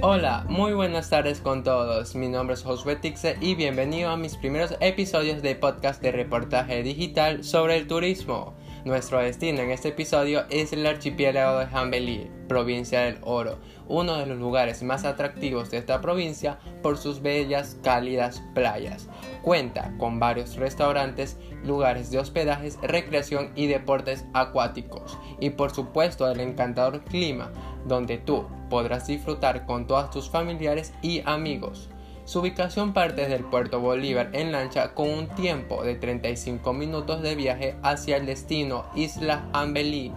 Hola, muy buenas tardes con todos. Mi nombre es Josué Tixe y bienvenido a mis primeros episodios de podcast de reportaje digital sobre el turismo. Nuestro destino en este episodio es el archipiélago de Jambelí, provincia del Oro, uno de los lugares más atractivos de esta provincia por sus bellas, cálidas playas. Cuenta con varios restaurantes, lugares de hospedajes, recreación y deportes acuáticos, y por supuesto el encantador clima, donde tú podrás disfrutar con todos tus familiares y amigos. Su ubicación parte del puerto Bolívar en lancha con un tiempo de 35 minutos de viaje hacia el destino Isla Jambelí.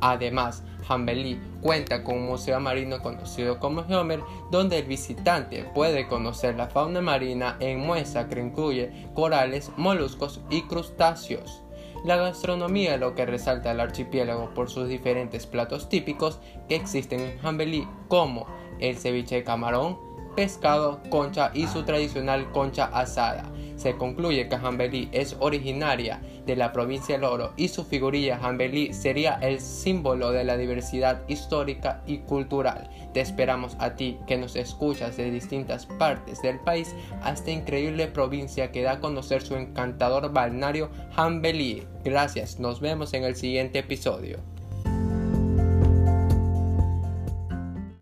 Además, Jambelí cuenta con un museo marino conocido como Geomer, donde el visitante puede conocer la fauna marina en muestra que incluye corales, moluscos y crustáceos. La gastronomía es lo que resalta el archipiélago por sus diferentes platos típicos que existen en Jambelí, como el ceviche de camarón, pescado, concha y su tradicional concha asada. Se concluye que Jambelí es originaria de la provincia del Oro y su figurilla Jambelí sería el símbolo de la diversidad histórica y cultural. Te esperamos a ti que nos escuchas de distintas partes del país a esta increíble provincia que da a conocer su encantador balneario Jambelí. Gracias, nos vemos en el siguiente episodio.